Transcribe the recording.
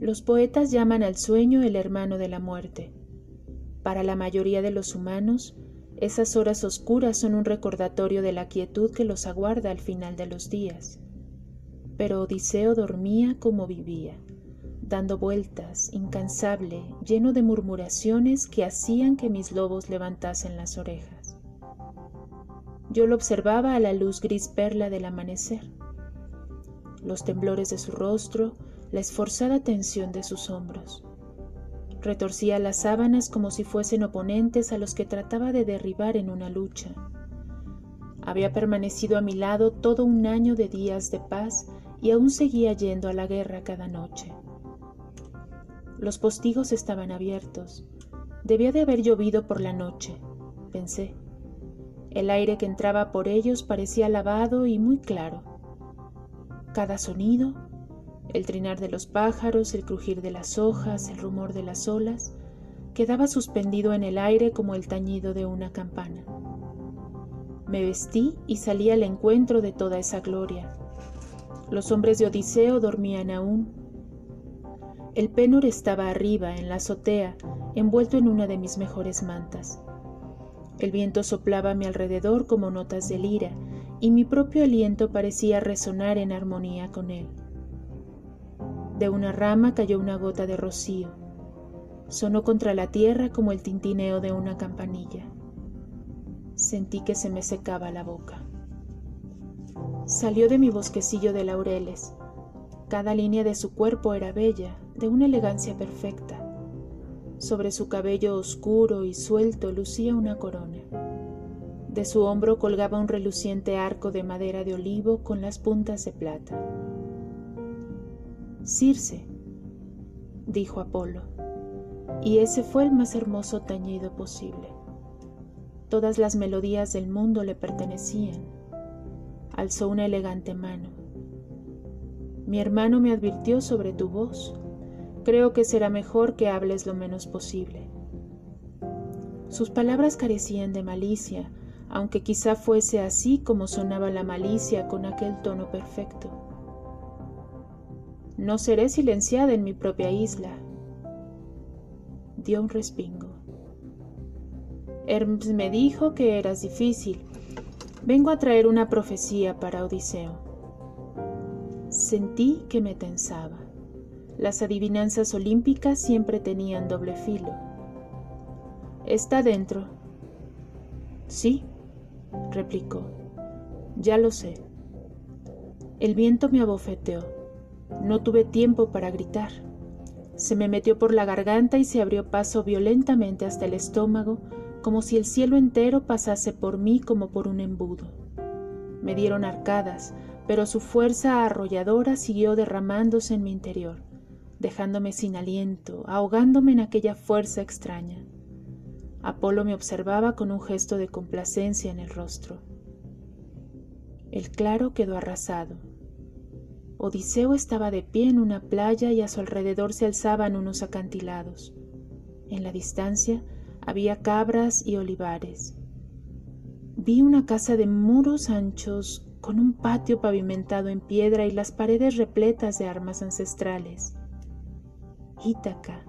Los poetas llaman al sueño el hermano de la muerte. Para la mayoría de los humanos, esas horas oscuras son un recordatorio de la quietud que los aguarda al final de los días. Pero Odiseo dormía como vivía, dando vueltas, incansable, lleno de murmuraciones que hacían que mis lobos levantasen las orejas. Yo lo observaba a la luz gris perla del amanecer. Los temblores de su rostro, la esforzada tensión de sus hombros. Retorcía las sábanas como si fuesen oponentes a los que trataba de derribar en una lucha. Había permanecido a mi lado todo un año de días de paz y aún seguía yendo a la guerra cada noche. Los postigos estaban abiertos. Debía de haber llovido por la noche, pensé. El aire que entraba por ellos parecía lavado y muy claro. Cada sonido, el trinar de los pájaros, el crujir de las hojas, el rumor de las olas, quedaba suspendido en el aire como el tañido de una campana. Me vestí y salí al encuentro de toda esa gloria. Los hombres de Odiseo dormían aún. El Pénor estaba arriba, en la azotea, envuelto en una de mis mejores mantas. El viento soplaba a mi alrededor como notas de lira, y mi propio aliento parecía resonar en armonía con él. De una rama cayó una gota de rocío. Sonó contra la tierra como el tintineo de una campanilla. Sentí que se me secaba la boca. Salió de mi bosquecillo de laureles. Cada línea de su cuerpo era bella, de una elegancia perfecta. Sobre su cabello oscuro y suelto lucía una corona. De su hombro colgaba un reluciente arco de madera de olivo con las puntas de plata. Circe, dijo Apolo, y ese fue el más hermoso tañido posible. Todas las melodías del mundo le pertenecían. Alzó una elegante mano. Mi hermano me advirtió sobre tu voz. Creo que será mejor que hables lo menos posible. Sus palabras carecían de malicia, aunque quizá fuese así como sonaba la malicia con aquel tono perfecto. No seré silenciada en mi propia isla. Dio un respingo. Hermes me dijo que eras difícil. Vengo a traer una profecía para Odiseo. Sentí que me tensaba. Las adivinanzas olímpicas siempre tenían doble filo. Está dentro. Sí, replicó. Ya lo sé. El viento me abofeteó. No tuve tiempo para gritar. Se me metió por la garganta y se abrió paso violentamente hasta el estómago, como si el cielo entero pasase por mí como por un embudo. Me dieron arcadas, pero su fuerza arrolladora siguió derramándose en mi interior, dejándome sin aliento, ahogándome en aquella fuerza extraña. Apolo me observaba con un gesto de complacencia en el rostro. El claro quedó arrasado, Odiseo estaba de pie en una playa y a su alrededor se alzaban unos acantilados. En la distancia había cabras y olivares. Vi una casa de muros anchos con un patio pavimentado en piedra y las paredes repletas de armas ancestrales. Ítaca,